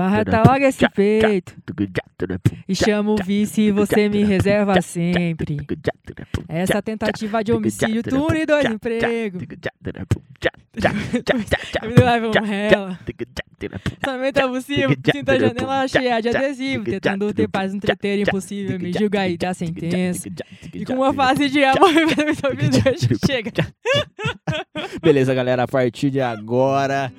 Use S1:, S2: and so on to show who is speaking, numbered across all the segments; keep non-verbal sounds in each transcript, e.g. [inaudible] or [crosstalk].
S1: Arreta logo esse peito. E chama o vice e você me reserva sempre. Essa tentativa de homicídio, tu e dois empregos. Me leva rela. Somente possível, sinta a janela cheia de adesivo. Tentando ter paz no treteiro impossível, me julga e dá sentença. E com uma fase de amor, [laughs] chega.
S2: Beleza, galera, a partir de agora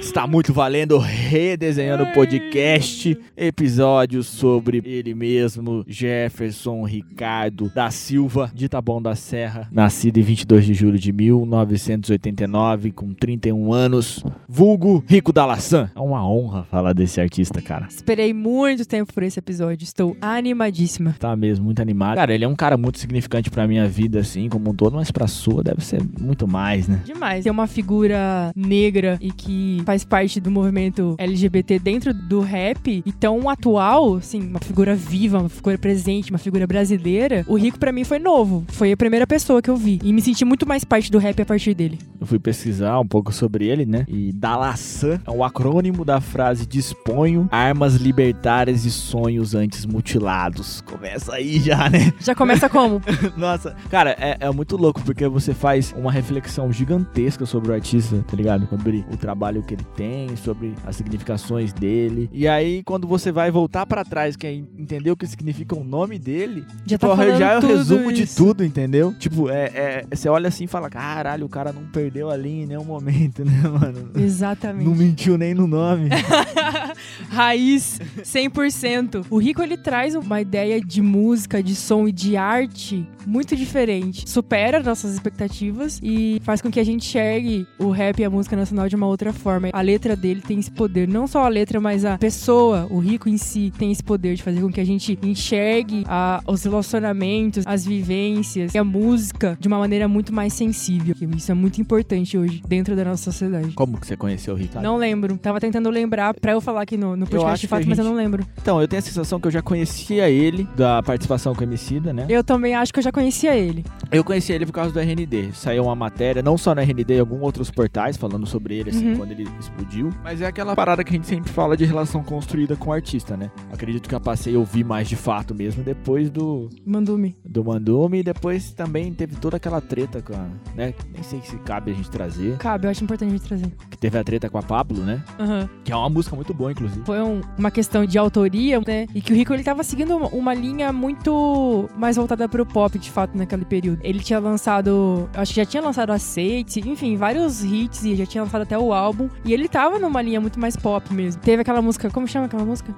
S2: está muito valendo redesenhando o podcast, episódio sobre ele mesmo, Jefferson Ricardo da Silva, de Taboão da Serra, nascido em 22 de julho de 1989, com 31 anos, vulgo Rico da Laçã. É uma honra falar desse artista, cara.
S1: Esperei muito tempo por esse episódio, estou animadíssima.
S2: Tá mesmo, muito animado. Cara, ele é um cara muito significante pra minha vida, assim, como um todo, mas pra sua deve ser muito mais, né?
S1: Demais. É uma figura negra e que faz parte do movimento LGBT dentro do rap e tão atual, assim, uma figura viva, uma figura presente, uma figura brasileira, o Rico para mim foi novo. Foi a primeira pessoa que eu vi e me senti muito mais parte do rap a partir dele.
S2: Eu fui pesquisar um pouco sobre ele, né? E Dalaçã é um acrônimo da frase disponho armas libertárias e sonhos antes mutilados. Começa aí já, né?
S1: Já começa como? [laughs]
S2: Nossa, cara, é, é muito louco porque você faz uma reflexão gigantesca sobre o artista, tá ligado? Sobre o trabalho que ele tem, sobre as significações dele. E aí, quando você vai voltar para trás, que é entender o que significa o nome dele,
S1: Já
S2: tipo,
S1: tá
S2: já é o resumo
S1: tudo
S2: de
S1: isso.
S2: tudo, entendeu? Tipo, é, é, você olha assim e fala: caralho, o cara não perdeu ali em nenhum momento, [laughs] né, mano?
S1: Exatamente.
S2: Não mentiu nem no nome. [laughs]
S1: Raiz 100%. O Rico ele traz uma ideia de música, de som e de arte muito diferente. Supera nossas expectativas e faz com que a gente enxergue o rap e a música nacional de uma outra forma. A letra dele tem esse poder, não só a letra, mas a pessoa, o Rico em si, tem esse poder de fazer com que a gente enxergue a- os relacionamentos, as vivências e a música de uma maneira muito mais sensível. Isso é muito importante hoje dentro da nossa sociedade.
S2: Como que você conheceu o Ricardo?
S1: Não lembro. Tava tentando lembrar pra eu falar aqui no, no podcast de fato, mas eu
S2: gente-
S1: não lembro.
S2: Então, eu tenho a sensação que eu já conhecia ele, da participação com o Emicida, né?
S1: Eu também acho que eu já conhecia ele.
S2: Eu conheci ele por causa do RND. Saiu uma matéria, não só no RND, em alguns outros portais, falando sobre ele, assim,
S1: Uhum.
S2: quando ele explodiu. Mas é aquela parada que a gente sempre fala de relação construída com o artista, né? Acredito que eu passei a ouvir mais de fato mesmo depois do,
S1: Mandume.
S2: do Mandume. E depois também teve toda aquela treta com a, né? Nem sei se cabe a gente trazer.
S1: Cabe, eu acho importante a gente trazer.
S2: Que teve a treta com a Pablo, né?
S1: Aham.
S2: Que é uma música muito boa, inclusive.
S1: Foi um- uma questão de autoria, né? E que o Rico ele tava seguindo uma, uma linha muito mais voltada pro pop, de fato, naquele período. Ele tinha lançado, acho que já tinha lançado Aceite, enfim, vários hits e já tinha lançado até o álbum. E ele tava numa linha muito mais pop mesmo. Teve aquela música, como chama aquela música?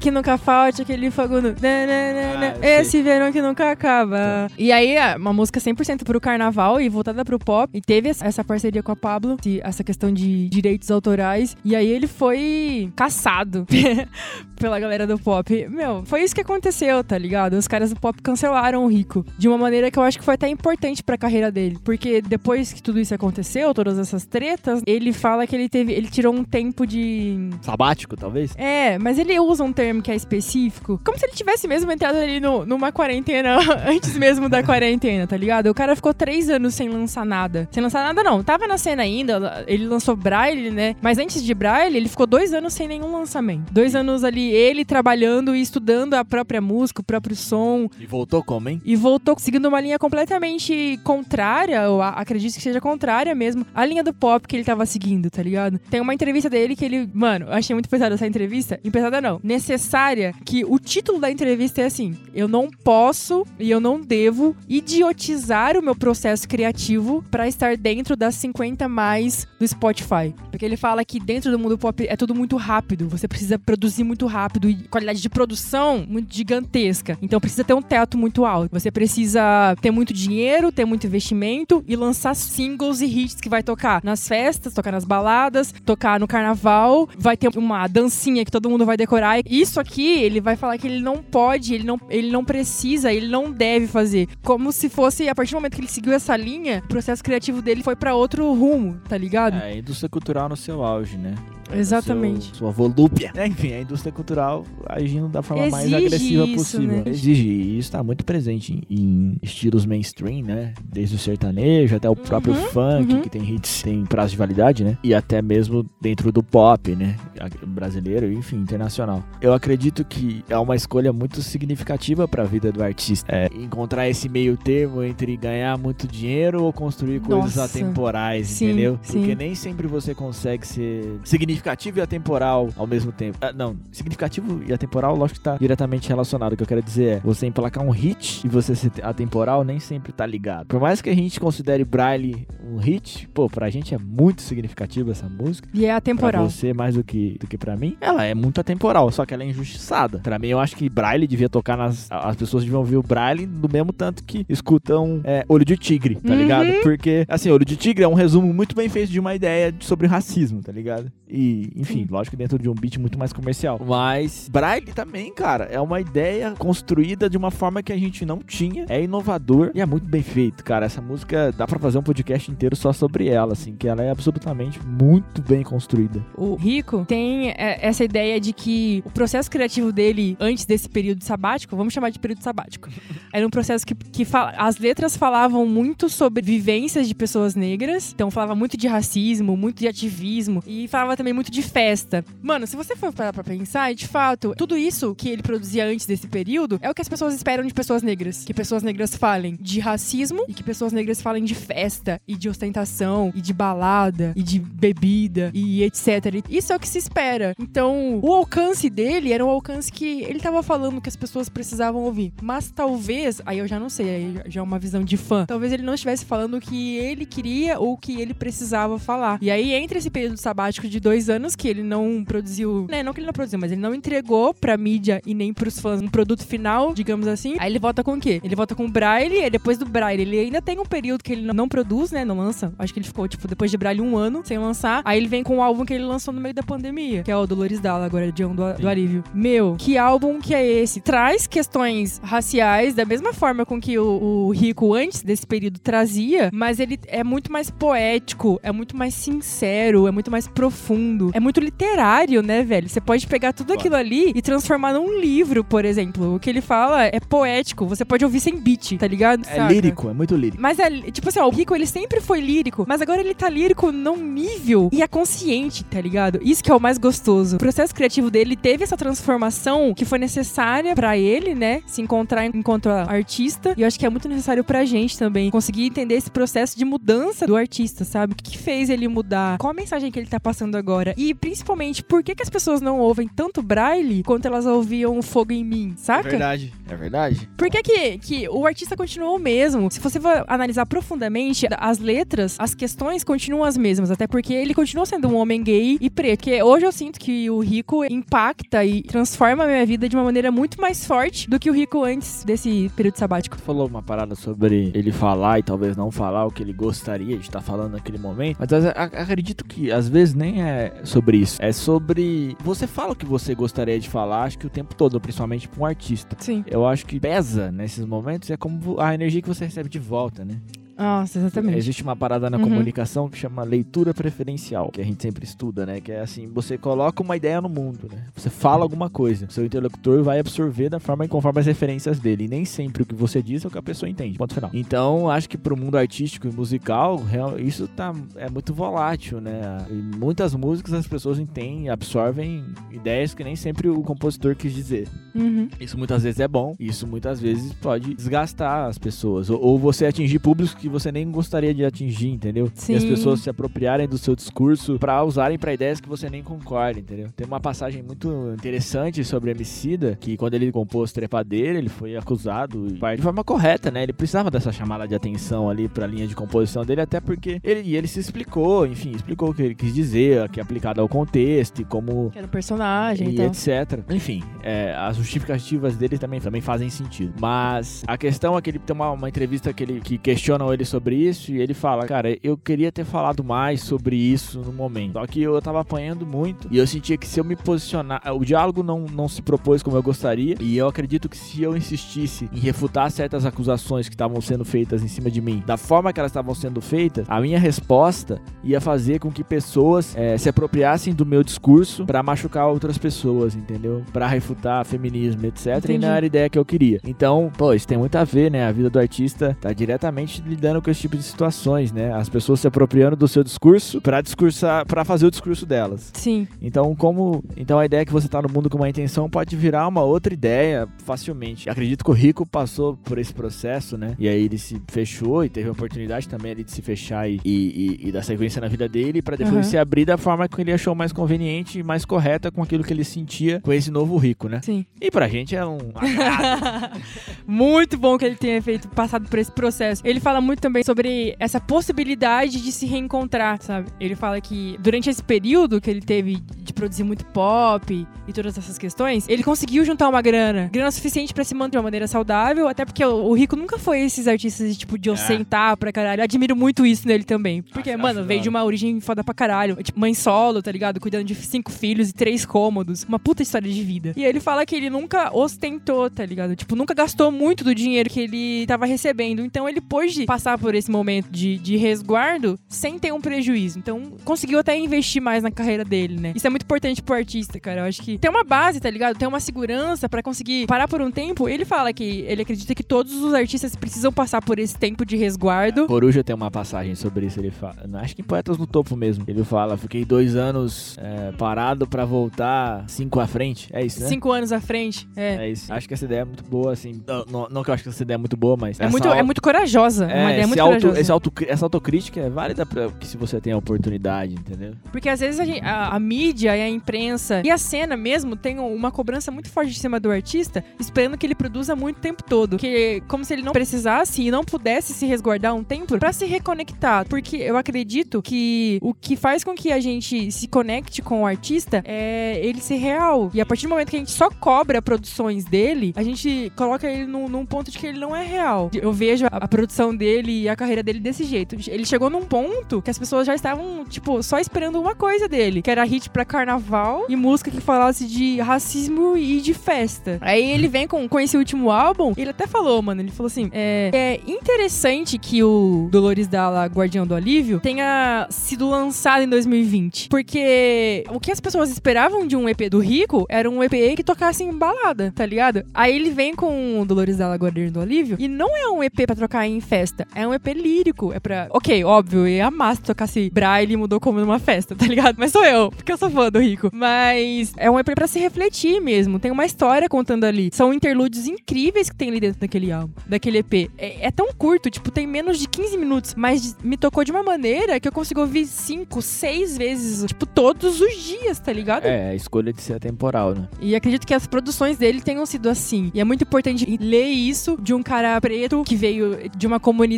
S1: Que nunca falte aquele fogo no. né, né, né,
S2: Ah.
S1: Esse verão que nunca acaba. E aí, é uma música 100% pro carnaval e voltada pro pop. E teve essa- parceria com a Pablo, essa questão de direitos autorais. E aí ele foi caçado [laughs] pela galera do pop. Meu, foi isso que aconteceu, tá ligado? Os caras do pop cancelaram o Rico. De uma maneira que eu acho que foi até importante pra carreira dele. Porque depois que tudo isso aconteceu, todas essas tretas, ele fala que ele teve. Ele tirou um tempo de.
S2: Sabático, talvez?
S1: É, mas ele usa um termo que é específico. Como se ele tivesse mesmo entrado ali no- numa quarentena [laughs] antes mesmo da quarentena, tá ligado? O cara ficou três anos sem lançar nada. Sem lançar nada, não. Tava na cena ainda. Ele lançou Braille, né? Mas antes de Braille, ele ficou dois anos sem nenhum lançamento. Dois anos ali, ele trabalhando e estudando a própria música, o próprio som.
S2: E voltou como, hein?
S1: E voltou seguindo uma linha completamente contrária, a- acredito que seja contrária mesmo, à linha do pop que ele tava seguindo, tá ligado? Tem uma entrevista dele que ele. Mano, eu achei muito pesada essa entrevista. E pesada não. Necessária, que o título da entrevista é assim: Eu não posso e eu não devo idiotizar o meu processo criativo pra estar dentro das 50 mais do Spotify. Porque ele fala que dentro do mundo pop é tudo muito rápido. Você precisa produzir muito rápido e qualidade de produção muito gigantesca. Então precisa ter um teto muito alto. Você precisa ter muito dinheiro, ter muito investimento e lançar singles e hits que vai tocar nas festas, tocar nas baladas, tocar no carnaval. Vai ter uma dancinha que todo mundo vai decorar. Isso aqui, ele vai falar que ele não pode, ele não, ele não precisa, ele não deve fazer. Como se fosse, a partir do momento que ele seguiu essa linha, o processo criativo dele foi pra outro rumo, tá ligado?
S2: É, a indústria cultural no seu auge, né?
S1: Exatamente.
S2: seu- sua volúpia. É, Enfim, a indústria cultural agindo da forma mais
S1: Exige
S2: agressiva
S1: isso,
S2: possível.
S1: né?
S2: Exige. E isso tá muito presente em, em estilos mainstream, né? Desde o sertanejo até o próprio
S1: Uhum,
S2: funk,
S1: uhum.
S2: que tem hits, tem prazo de validade, né? E até mesmo dentro do pop, né? A- Brasileiro, enfim, internacional. Eu acredito que é uma escolha muito significativa pra vida do artista. É, encontrar esse meio termo entre ganhar muito dinheiro ou construir coisas
S1: Nossa.
S2: atemporais,
S1: Sim,
S2: entendeu?
S1: sim.
S2: Porque nem sempre você consegue ser significativo e atemporal ao mesmo tempo. Ah, não, significativo e atemporal, lógico que tá diretamente relacionado. O que eu quero dizer é, você emplacar um hit e você ser atemporal nem sempre tá ligado. Por mais que a gente considere Braille um hit, pô, pra gente é muito significativo essa música.
S1: E é atemporal.
S2: Pra você mais do que, do que pra mim, ela é muito atemporal, só que ela é injustiçada. Pra mim, eu acho que Braille devia tocar nas. As pessoas deviam ouvir o Braille do mesmo tanto que escutam é, Olho de Tigre, tá
S1: Uhum.
S2: ligado? Porque, assim, Olho de Tigre é um resumo muito bem feito de uma ideia de- sobre racismo, tá ligado? E, enfim,
S1: Sim.
S2: lógico dentro de um beat muito mais comercial. Mas Braille também, cara, é uma ideia construída de uma forma que a gente não tinha, é inovador e é muito bem feito, cara. Essa música dá pra fazer um podcast inteiro só sobre ela, assim, que ela é absolutamente muito bem construída.
S1: O Rico tem é, essa ideia de que o processo criativo dele, antes desse período sabático, vamos chamar de período sabático, [laughs] era um processo que, que fala- as letras falavam muito sobre vivências de pessoas negras, então falava muito de racismo, muito de ativismo, e falava também muito de festa. Mano, se você for parar pra pensar, de fato, tudo isso que ele produzia antes desse período é o que as pessoas esperam de pessoas negras. Que pessoas negras falem de racismo e que pessoas negras falem de festa e de ostentação e de balada e de bebida e etc. Isso é o que se espera. Então, o alcance dele era um alcance que ele tava falando que as pessoas precisavam ouvir. Mas talvez, aí eu já não sei, aí já é uma visão de fã. Talvez ele não estivesse falando o que ele queria ou o que ele precisava falar. E aí, entre esse período sabático de dois anos que ele não produziu, né, não que ele não produziu, mas ele não entregou pra mídia e nem pros fãs um produto final, digamos assim. Aí ele volta com o quê? Ele volta com o Braille, e depois do Braille ele ainda tem um período que ele não- produz, né, não lança. Acho que ele ficou, tipo, depois de Braille um ano sem lançar. Aí ele vem com o álbum que ele lançou no meio da pandemia, que é o Dolores Dalla, agora, Dião do, do Alívio. Meu, que álbum que é esse? Traz questões raciais da mesma forma com que o, o Rico antes desse período trazia, mas ele é muito mais poético, é muito mais sincero, é muito mais profundo, é muito literário, né, velho? Você pode pegar tudo aquilo ali e transformar num livro, por exemplo. O que ele fala é poético, você pode ouvir sem beat, tá ligado?
S2: É
S1: Saca?
S2: lírico, é muito lírico.
S1: Mas é, tipo assim, ó, o Rico ele sempre foi lírico, mas agora ele tá lírico num nível e é consciente, tá ligado? Isso que é o mais gostoso. O processo criativo dele teve essa transformação que foi necessária pra ele, né? Se encontrar enquanto artista. E eu acho que é muito necessário pra gente também conseguir entender esse processo de mudança do artista, sabe? O que, que fez ele mudar? Qual a mensagem que ele tá passando agora? E principalmente, por que, que as pessoas não ouvem tanto Braille quanto elas ouviam Fogo em Mim, saca?
S2: É verdade. É verdade.
S1: Por que, que, que o artista continuou o mesmo? Se você for analisar profundamente, as letras, as questões continuam as mesmas, até porque ele continua sendo um homem gay e preto. Porque hoje eu sinto que o Rico impacta e transforma a minha vida de uma maneira muito mais forte do que o Rico antes desse período sabático.
S2: Falou uma parada sobre ele falar e talvez não falar o que ele gostaria de estar falando naquele momento. Mas acredito que às vezes nem é sobre isso. É sobre. Você fala o que você gostaria de falar, acho que o tempo todo, principalmente pra um artista.
S1: Sim.
S2: Eu acho que pesa nesses momentos é como a energia que você recebe de volta, né?
S1: Nossa, exatamente.
S2: Existe uma parada na
S1: Uhum.
S2: comunicação que chama leitura preferencial, que a gente sempre estuda, né? Que é assim, você coloca uma ideia no mundo, né? Você fala alguma coisa, seu interlocutor vai absorver da forma e conforme as referências dele. E nem sempre o que você diz é o que a pessoa entende. Ponto final. Então, acho que pro mundo artístico e musical, isso tá, é muito volátil, né? Em muitas músicas as pessoas entendem, absorvem ideias que nem sempre o compositor quis dizer.
S1: Uhum.
S2: Isso muitas vezes é bom, isso muitas vezes pode desgastar as pessoas. Ou, ou você atingir públicos que você nem gostaria de atingir, entendeu?
S1: Sim.
S2: E as pessoas se apropriarem do seu discurso pra usarem pra ideias que você nem concorda, entendeu? Tem uma passagem muito interessante sobre Emicida, que quando ele compôs Trepadeira, ele foi acusado de forma correta, né? Ele precisava dessa chamada de atenção ali pra linha de composição dele, até porque ele, ele se explicou, enfim, explicou o que ele quis dizer, que é aplicado ao contexto e como
S1: Que era o personagem e,
S2: e
S1: tal.
S2: etc. Enfim, é, a justificativas dele também, também fazem sentido. Mas a questão é que ele tem uma, uma entrevista que, ele, que questionam ele sobre isso e ele fala, cara, eu queria ter falado mais sobre isso no momento. Só que eu tava apanhando muito e eu sentia que se eu me posicionar, o diálogo não, não se propôs como eu gostaria e eu acredito que se eu insistisse em refutar certas acusações que estavam sendo feitas em cima de mim, da forma que elas estavam sendo feitas, a minha resposta ia fazer com que pessoas é, se apropriassem do meu discurso para machucar outras pessoas, entendeu? Para refutar feminismo, etc. Entendi. E não era a ideia que eu queria. Então, pô, isso tem muito a ver, né? A vida do artista tá diretamente lidando com esse tipo de situações, né? As pessoas se apropriando do seu discurso para discursar, para fazer o discurso delas.
S1: Sim.
S2: Então, como, então a ideia é que você tá no mundo com uma intenção pode virar uma outra ideia facilmente. Acredito que o Rico passou por esse processo, né? E aí ele se fechou e teve a oportunidade também ali de se fechar e, e, e dar sequência na vida dele para depois uhum. se abrir da forma que ele achou mais conveniente e mais correta com aquilo que ele sentia com esse novo rico, né?
S1: Sim.
S2: E pra gente é um [laughs]
S1: muito bom que ele tenha feito passado por esse processo. Ele fala muito também sobre essa possibilidade de se reencontrar, sabe? Ele fala que durante esse período que ele teve de produzir muito pop e todas essas questões, ele conseguiu juntar uma grana, grana suficiente para se manter de uma maneira saudável, até porque o, o Rico nunca foi esses artistas de, tipo de ostentar é. pra caralho. Eu admiro muito isso nele também. Porque, acho, mano, acho veio de uma origem foda pra caralho. Tipo, mãe solo, tá ligado? Cuidando de cinco filhos e três cômodos. Uma puta história de vida. E ele fala que ele nunca ostentou, tá ligado? Tipo, nunca gastou muito do dinheiro que ele tava recebendo. Então ele pôde passar por esse momento de, de resguardo sem ter um prejuízo. Então conseguiu até investir mais na carreira dele, né? Isso é muito importante pro artista, cara. Eu acho que tem uma base, tá ligado? Tem uma segurança para conseguir parar por um tempo. Ele fala que ele acredita que todos os artistas precisam passar por esse tempo de resguardo.
S2: Coruja tem uma passagem sobre isso. Ele fala, acho que em Poetas no Topo mesmo. Ele fala: fiquei dois anos é, parado para voltar cinco à frente. É isso, né?
S1: Cinco anos à frente. É.
S2: É isso. Acho que essa ideia é muito boa, assim. Não, não, não que eu acho que essa ideia é muito boa, mas.
S1: É, muito, é muito corajosa. É, uma ideia muito
S2: auto,
S1: corajosa.
S2: Auto, essa autocrítica é válida pra que se você tem a oportunidade, entendeu?
S1: Porque às vezes a, gente, a, a, mídia e a imprensa e a cena mesmo tem uma cobrança muito forte em cima do artista, esperando que ele produza muito o tempo todo. Que como se ele não precisasse e não pudesse se resguardar um tempo para se reconectar. Porque eu acredito que o que faz com que a gente se conecte com o artista é ele ser real. E a partir do momento que a gente só cobra produções dele, a gente coloca ele num, num ponto de que ele não é real. Eu vejo a, a, produção dele e a carreira dele desse jeito. Ele chegou num ponto que as pessoas já estavam, tipo, só esperando uma coisa dele, que era hit pra carnaval e música que falasse de racismo e de festa. Aí ele vem com, com esse último álbum, ele até falou, mano, ele falou assim, é, é interessante que o Dolores Dalla, Guardião do Alívio, tenha sido lançado em 2020, porque o que as pessoas esperavam de um EP do Rico era um EP que tocasse em balada, tá ligado? Aí ele vem com o Dolores Dalla, Guardião do Alívio, e não é um EP pra trocar em festa, é um EP lírico, é pra... Ok, óbvio, eu ia amar se tocasse Braille mudou como numa festa, tá ligado? Mas sou eu, porque eu sou fã do Rico. Mas é um EP pra se refletir mesmo, tem uma história contando ali. São interlúdios incríveis que tem ali dentro daquele álbum, daquele EP. É, é tão curto, tipo, tem menos de 15 minutos, mas me tocou de uma maneira que eu consigo ouvir 5, 6 vezes, tipo, todos os dias, tá ligado?
S2: É, a escolha de ser atemporal, né?
S1: E acredito que as produções dele tenham sido assim. E é muito importante ler isso de um cara preto que veio de uma comunidade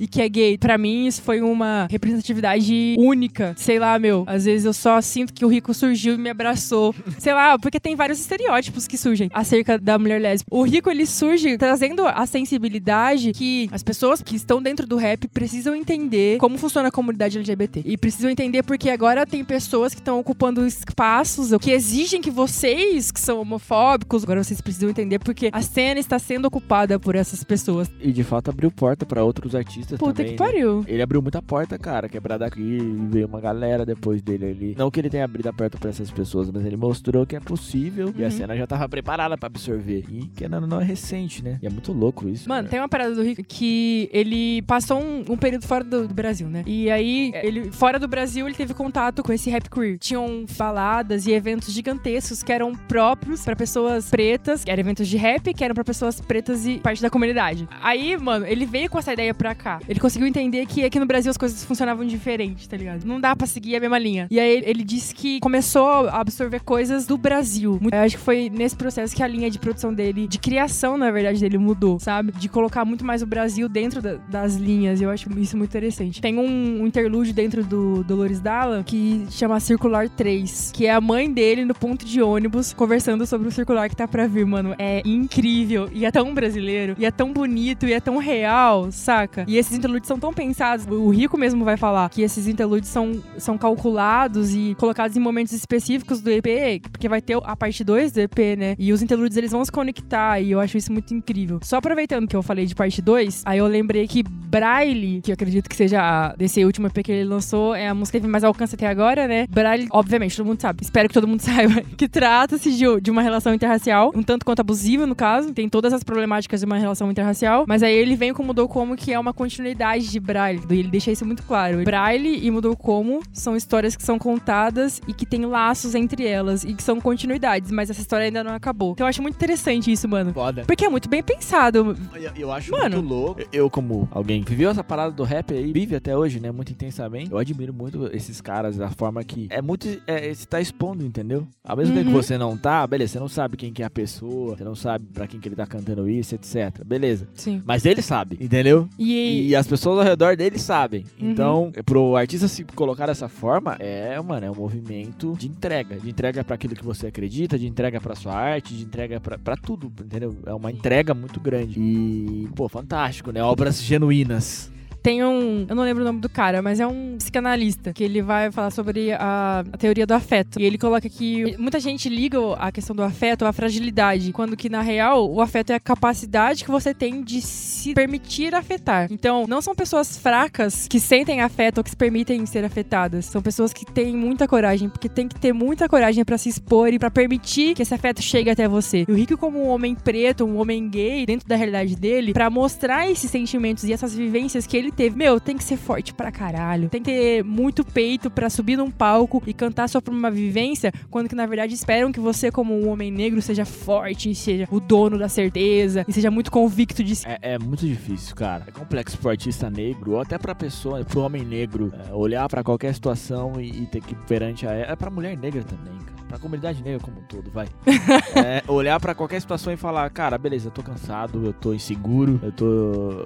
S1: e que é gay. Para mim, isso foi uma representatividade única. Sei lá, meu, às vezes eu só sinto que o rico surgiu e me abraçou. [laughs] Sei lá, porque tem vários estereótipos que surgem acerca da mulher lésbica. O rico, ele surge trazendo a sensibilidade que as pessoas que estão dentro do rap precisam entender como funciona a comunidade LGBT. E precisam entender porque agora tem pessoas que estão ocupando espaços que exigem que vocês, que são homofóbicos, agora vocês precisam entender porque a cena está sendo ocupada por essas pessoas.
S2: E de fato abriu porta para outros artistas
S1: Puta
S2: também.
S1: que pariu.
S2: Né? Ele abriu muita porta, cara, quebrada aqui e veio uma galera depois dele ali. Não que ele tenha abrido a porta para essas pessoas, mas ele mostrou que é possível uhum. e a uhum. cena já tava preparada para absorver. E que não, não é recente, né? E é muito louco isso.
S1: Mano,
S2: cara.
S1: tem uma parada do Rico que ele passou um, um período fora do, do, Brasil, né? E aí, ele fora do Brasil, ele teve contato com esse rap queer. Tinham baladas e eventos gigantescos que eram próprios para pessoas pretas, que eram eventos de rap, que eram para pessoas pretas e parte da comunidade. Aí, mano, ele veio com essa ideia pra cá. Ele conseguiu entender que aqui no Brasil as coisas funcionavam diferente, tá ligado? Não dá pra seguir a mesma linha. E aí ele disse que começou a absorver coisas do Brasil. Eu acho que foi nesse processo que a linha de produção dele, de criação, na verdade, dele mudou, sabe? De colocar muito mais o Brasil dentro da, das linhas. Eu acho isso muito interessante. Tem um, um interlúdio dentro do Dolores Dalla que chama Circular 3, que é a mãe dele no ponto de ônibus conversando sobre circular que tá pra vir, mano, é incrível. E é tão brasileiro, e é tão bonito, e é tão real, saca? E esses interludes são tão pensados. O Rico mesmo vai falar que esses interludes são, são calculados e colocados em momentos específicos do EP, porque vai ter a parte 2 do EP, né? E os interludes eles vão se conectar, e eu acho isso muito incrível. Só aproveitando que eu falei de parte 2, aí eu lembrei que Braille, que eu acredito que seja desse último EP que ele lançou, é a música que teve mais alcance até agora, né? Braille, obviamente, todo mundo sabe. Espero que todo mundo [laughs] saiba que trata-se de, de uma relação interracial, um tanto quanto abusiva, no caso. Tem todas as problemáticas de uma relação interracial. Mas aí ele vem com Mudou Como, que é uma continuidade de Braille. E ele deixa isso muito claro. Braille e Mudou Como são histórias que são contadas e que têm laços entre elas e que são continuidades, mas essa história ainda não acabou. Então eu acho muito interessante isso, mano.
S2: Foda.
S1: Porque é muito bem pensado.
S2: Eu, eu acho
S1: Mano.
S2: muito louco. Eu, como alguém que viveu essa parada do rap aí, vive até hoje, né? Muito intensamente. Eu admiro muito esses caras, da forma que. É muito. É, você tá expondo, entendeu? Ao mesmo tempo que
S1: Uhum.
S2: você não tá, beleza, você não sabe quem que é a pessoa, você não sabe pra quem que ele tá cantando isso, etc. Beleza.
S1: Sim.
S2: Mas ele sabe, entendeu?
S1: E,
S2: E as pessoas ao redor dele sabem.
S1: Uhum.
S2: Então, pro artista se colocar dessa forma, é, mano, é um movimento de entrega. De entrega pra aquilo que você acredita, de entrega pra sua arte, de entrega pra tudo, entendeu? É uma entrega muito grande. E, pô, fantástico, né? Obras genuínas.
S1: Tem um. Eu não lembro o nome do cara, mas é um psicanalista que ele vai falar sobre a, a teoria do afeto. E ele coloca que muita gente liga a questão do afeto à fragilidade, quando que na real o afeto é a capacidade que você tem de se permitir afetar. Então, não são pessoas fracas que sentem afeto ou que se permitem ser afetadas. São pessoas que têm muita coragem, porque tem que ter muita coragem pra se expor e pra permitir que esse afeto chegue até você. E o Rico, como um homem preto, um homem gay, dentro da realidade dele, pra mostrar esses sentimentos e essas vivências que ele teve, meu, tem que ser forte pra caralho. Tem que ter muito peito pra subir num palco e cantar só por uma vivência, quando que na verdade esperam que você, como um homem negro, seja forte, seja o dono da certeza e seja muito convicto de si.
S2: É, é muito difícil, cara. É complexo pro artista negro, ou até pra pessoa, pro homem negro, é, olhar pra qualquer situação e, e ter que perante a ela. É pra mulher negra também, cara. Pra comunidade negra como um todo, vai. [laughs] É, olhar pra qualquer situação e falar, cara, beleza, eu tô cansado, eu tô inseguro, eu tô,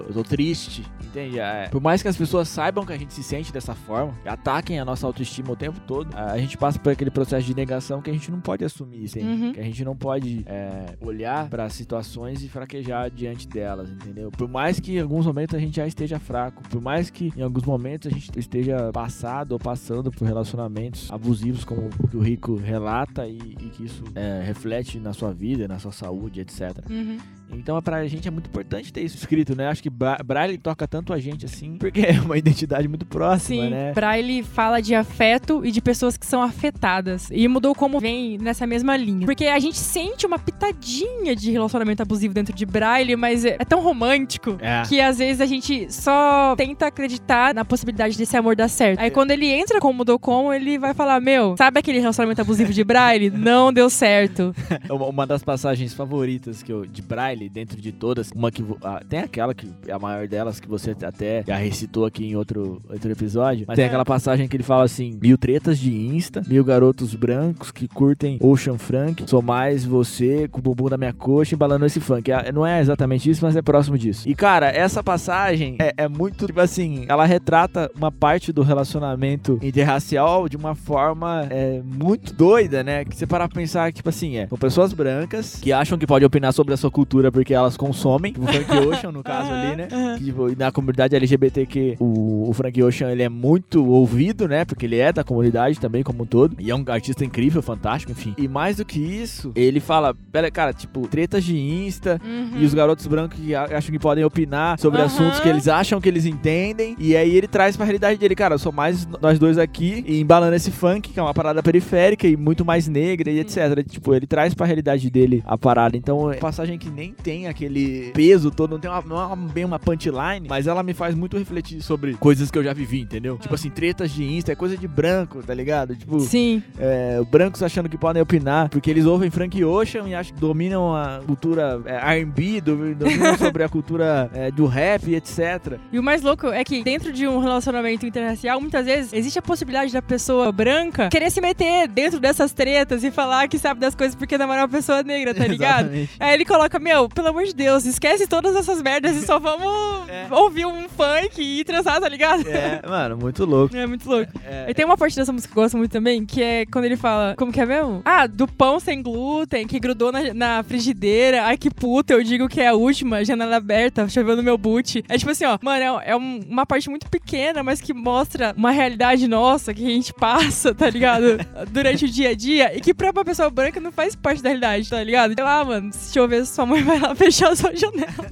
S2: eu tô triste, entende? É, por mais que as pessoas saibam que a gente se sente dessa forma, ataquem a nossa autoestima o tempo todo, a, gente passa por aquele processo de negação que a gente não pode assumir, entende?
S1: Uhum.
S2: Que a gente não pode é, olhar pra situações e fraquejar diante delas, entendeu? Por mais que em alguns momentos a gente já esteja fraco, por mais que em alguns momentos a gente esteja passado ou passando por relacionamentos abusivos, como o que o Rico relata e, e que isso é, reflete na sua vida, na sua saúde, etc.
S1: Uhum.
S2: Então, pra gente é muito importante ter isso escrito, né? Acho que Bra Braille toca tanto a gente assim, porque é uma [laughs] identidade muito próxima,
S1: Sim,
S2: né?
S1: Braille fala de afeto e de pessoas que são afetadas. E mudou como vem nessa mesma linha. Porque a gente sente uma pitadinha de relacionamento abusivo dentro de Braille, mas é, é tão romântico
S2: É.
S1: que às vezes a gente só tenta acreditar na possibilidade desse amor dar certo. Aí quando ele entra com o Mudou Como, ele vai falar: Meu, sabe aquele relacionamento abusivo de Braille? [laughs] Não deu certo. [laughs]
S2: Uma, uma das passagens favoritas que eu, de Braille, dentro de todas, uma que ah, tem aquela que é a maior delas que você até já recitou aqui em outro, outro episódio, mas tem aquela passagem que ele fala assim: mil tretas de Insta, mil garotos brancos que curtem Ocean Frank, sou mais você com o bumbum da minha coxa embalando esse funk. É- não é exatamente isso, mas é próximo disso. E cara, essa passagem é, é muito, tipo assim, ela retrata uma parte do relacionamento interracial de uma forma é, muito doida, né? Que você parar pra pensar, tipo assim, é, são pessoas brancas que acham que pode opinar sobre a sua cultura porque elas consomem, tipo o Frank [laughs] Ocean, no caso ali, né? Que, tipo, e na comunidade LGBTQ, o, o Frank Ocean, ele é muito ouvido, né? Porque ele é da comunidade também, como um todo. E é um artista incrível, fantástico, enfim. E mais do que isso, ele fala, pera, cara, tipo, tretas de Insta,
S1: Uhum.
S2: e os garotos brancos que acham que podem opinar sobre
S1: Aham.
S2: assuntos que eles acham que eles entendem. E aí ele traz pra realidade dele, cara, eu sou mais nós dois aqui e embalando esse funk, que é uma parada periférica e muito mais negra e etc. Tipo, ele traz pra realidade dele a parada. Então, é passagem que nem tem aquele peso todo, não tem uma, não é uma- bem uma punchline, mas ela me faz muito refletir sobre coisas que eu já vivi, entendeu? Tipo assim, tretas de Insta é coisa de branco, tá ligado? Tipo,
S1: Sim.
S2: é, brancos achando que podem opinar, porque eles ouvem Frank Ocean e acham que dominam a cultura é, R&B, domi- dominam [laughs] sobre a cultura é, do rap, etc.
S1: E o mais louco é que dentro de um relacionamento interracial, muitas vezes existe a possibilidade da pessoa branca querer se meter dentro dessas tretas e falar que sabe das coisas porque namora uma pessoa negra, tá ligado? [laughs]
S2: Exatamente.
S1: Aí ele coloca, meu, pelo amor de Deus, esquece todas essas merdas e só vamos [laughs]
S2: É.
S1: ouvir um funk e transar, tá ligado?
S2: É, mano, muito louco.
S1: É muito louco.
S2: É,
S1: E tem uma parte dessa música que eu gosto muito também, que é quando ele fala, como que é mesmo? Ah, do pão sem glúten, que grudou na, na frigideira. Ai, que puta, eu digo que é a última, janela aberta, choveu no meu boot. É tipo assim, ó, mano, é, é um- uma parte muito pequena, mas que mostra uma realidade nossa que a gente passa, tá ligado? [laughs] Durante o dia a dia, e que pra uma pessoa branca não faz parte da realidade, tá ligado? Sei lá, mano, se chover, sua mãe vai lá [laughs] fechar a sua janela.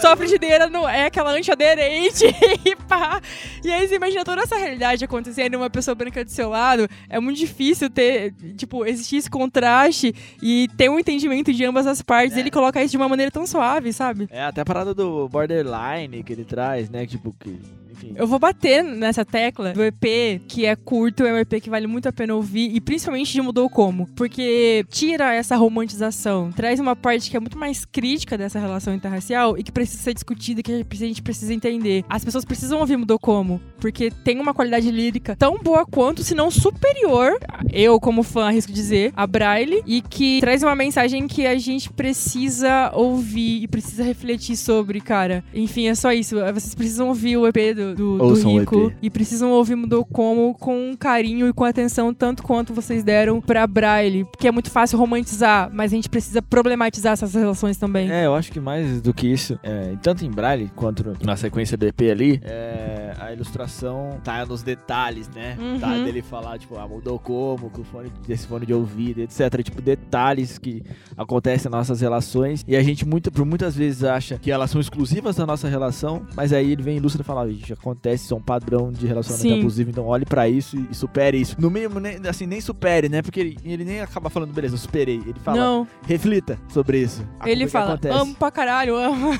S1: Sua frigideira não é aquela antiaderente [laughs] e pá. E aí você imagina toda essa realidade acontecendo uma pessoa branca do seu lado. É muito difícil ter, tipo, existir esse contraste e ter um entendimento de ambas as partes. E ele coloca isso de uma maneira tão suave, sabe?
S2: É, até a parada do borderline que ele traz, né? Tipo, que, enfim.
S1: Eu vou bater nessa tecla do EP, que é curto, é um EP que vale muito a pena ouvir, e principalmente de Mudou Como. Porque tira essa romantização, traz uma parte que é muito mais crítica dessa relação interracial e que precisa ser discutida, que a gente precisa entender. As pessoas precisam ouvir Mudou Como, porque tem uma qualidade lírica tão boa quanto, se não superior, eu como fã arrisco dizer, a Braille, e que traz uma mensagem que a gente precisa ouvir e precisa refletir sobre, cara. Enfim, é só isso. Vocês precisam ouvir o EP do, do, do Rico
S2: EP.
S1: e precisam ouvir Mudou Como com carinho e com atenção, tanto quanto vocês deram pra Braille, porque é muito fácil romantizar, mas a gente precisa problematizar essas relações também.
S2: É, eu acho que mais do que isso, é, tanto em Braille quanto na sequência do EP ali, é, a ilustração tá nos detalhes, né?
S1: Uhum.
S2: Tá dele falar, tipo, ah, mudou como, com o fone, desse fone de ouvido, etc. Tipo, detalhes que acontecem nas nossas relações. E a gente, muito, por muitas vezes, acha que elas são exclusivas da nossa relação, mas aí ele vem ilustra e fala, "Ah, gente, acontece, isso é um padrão de relacionamento
S1: Sim.
S2: abusivo, então olhe pra isso e, e supere isso. No mínimo, nem, assim, nem supere, né? Porque ele, ele nem acaba falando, beleza, eu superei. Ele fala,
S1: Não,
S2: reflita sobre isso.
S1: Ele fala, amo pra caralho, amo.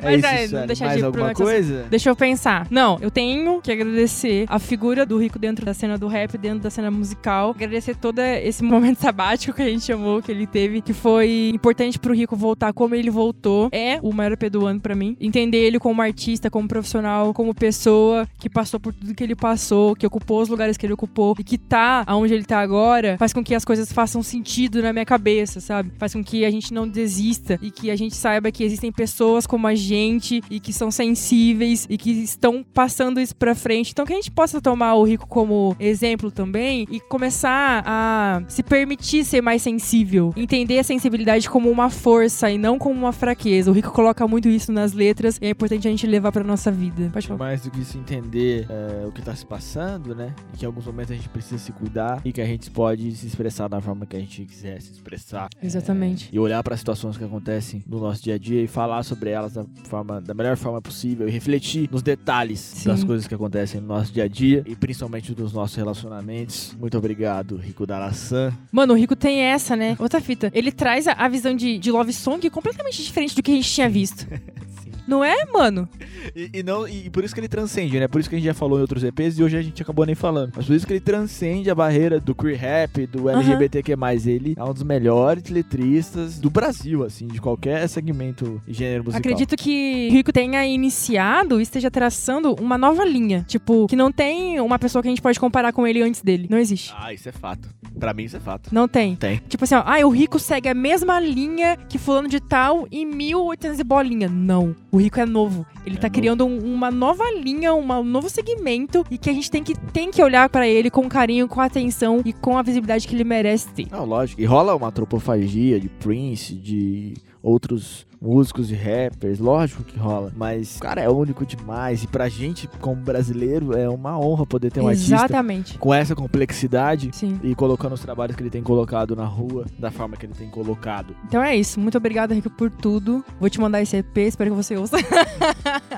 S2: É
S1: Mas
S2: isso,
S1: é, não deixa
S2: Mais
S1: de
S2: alguma
S1: problematizar.
S2: coisa?
S1: Deixa eu pensar. Não, eu tenho que agradecer a figura do Rico dentro da cena do rap, dentro da cena musical. Agradecer todo esse momento [laughs] sabático que a gente chamou, que ele teve, que foi importante pro Rico voltar como ele voltou. É o maior EP do ano pra mim. Entender ele como artista, como profissional, como pessoa que passou por tudo que ele passou, que ocupou os lugares que ele ocupou e que tá aonde ele tá agora, faz com que as coisas façam sentido na minha cabeça, sabe? Faz com que a gente não desista e que a gente saiba que existem pessoas como a gente e que são sensíveis e que estão passando isso pra frente. Então que a gente possa tomar o Rico como exemplo também e começar a se permitir ser mais sensível, entender a sensibilidade como uma força e não como uma fraqueza. O Rico coloca muito isso nas letras e é importante a gente levar pra nossa vida. Pode falar.
S2: Mais do que isso, entender é, o que tá se passando, né? E que em alguns momentos a gente precisa se cuidar e que a gente pode se expressar da forma que a gente quiser se expressar.
S1: Exatamente.
S2: E olhar para situações que acontecem no nosso dia a dia e falar sobre elas da, forma, da melhor forma possível e refletir nos detalhes
S1: Sim.
S2: das coisas que acontecem no nosso dia a dia e principalmente dos nossos relacionamentos. Muito obrigado, Rico Darasan.
S1: Mano, o Rico tem essa, né? Outra fita. Ele traz a, a visão de, de Love Song completamente diferente do que a gente tinha visto. [laughs] Não é, mano?
S2: E, e não, e por isso que ele transcende, né? Por isso que a gente já falou em outros EPs e hoje a gente acabou nem falando. Mas por isso que ele transcende a barreira do queer rap, do LGBTQ+. Ele é um dos melhores letristas do Brasil, assim, de qualquer segmento e gênero musical.
S1: Acredito que o Rico tenha iniciado e esteja traçando uma nova linha. Tipo, que não tem uma pessoa que a gente pode comparar com ele antes dele. Não existe.
S2: Ah, isso é fato. Pra mim isso é fato.
S1: Não tem.
S2: Tem.
S1: Tipo assim, ó, ah, o Rico segue a mesma linha que fulano de tal em 1800 e bolinha. Não. O Rico é novo. Ele
S2: É
S1: tá
S2: novo.
S1: criando um- uma nova linha, uma- um novo segmento e que a gente tem que, tem que olhar pra ele com carinho, com atenção e com a visibilidade que ele merece ter.
S2: Não, lógico. E rola uma antropofagia de Prince, de outros músicos e rappers, lógico que rola. Mas o cara é único demais. E pra gente, como brasileiro, é uma honra poder ter um artista
S1: Exatamente.
S2: com essa complexidade
S1: Sim.
S2: e colocando os trabalhos que ele tem colocado na rua da forma que ele tem colocado.
S1: Então é isso. Muito obrigada, Rico, por tudo. Vou te mandar esse EP, espero que você ouça.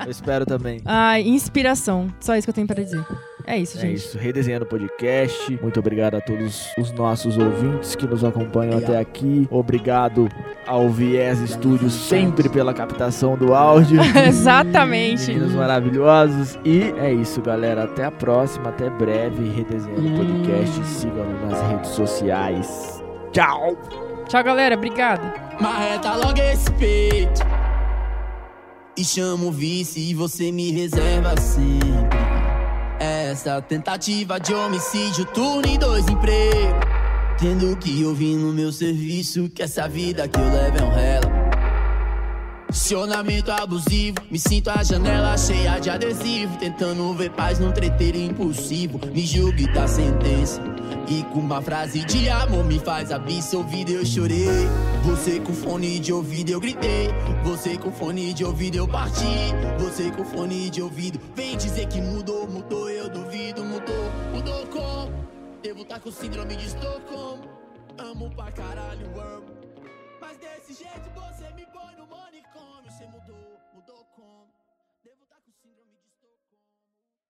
S2: Eu espero também.
S1: Ai, [laughs] inspiração. Só isso que eu tenho pra dizer. É isso,
S2: É
S1: gente.
S2: isso, Redesenhando o Podcast. Muito obrigado a todos os nossos ouvintes que nos acompanham até aqui. Obrigado ao Viés Studios sempre pela captação do áudio. [laughs]
S1: Exatamente.
S2: Meninos maravilhosos. E é isso, galera. Até a próxima, até breve. Redesenhando o Podcast. Sigam-nos nas redes sociais. Tchau!
S1: Tchau, galera. Obrigada.
S3: Marreta logo esse peito E chamo o vice e você me reserva sempre Essa tentativa de homicídio, turno e dois empregos. Tendo que ouvir no meu serviço Que essa vida que eu levo é um rela Acionamento abusivo, me sinto a janela cheia de adesivo. Tentando ver paz num treteiro impulsivo. Me julgue da sentença. E com uma frase de amor me faz absorvido, eu chorei. Você com fone de ouvido eu gritei. Você com fone de ouvido eu parti. Você com fone de ouvido vem dizer que mudou, mudou, eu duvido, mudou, mudou como? Devo estar tá com síndrome de Estocolmo. Amo pra caralho, amo. Mas desse jeito você me põe no manicômio. Você mudou?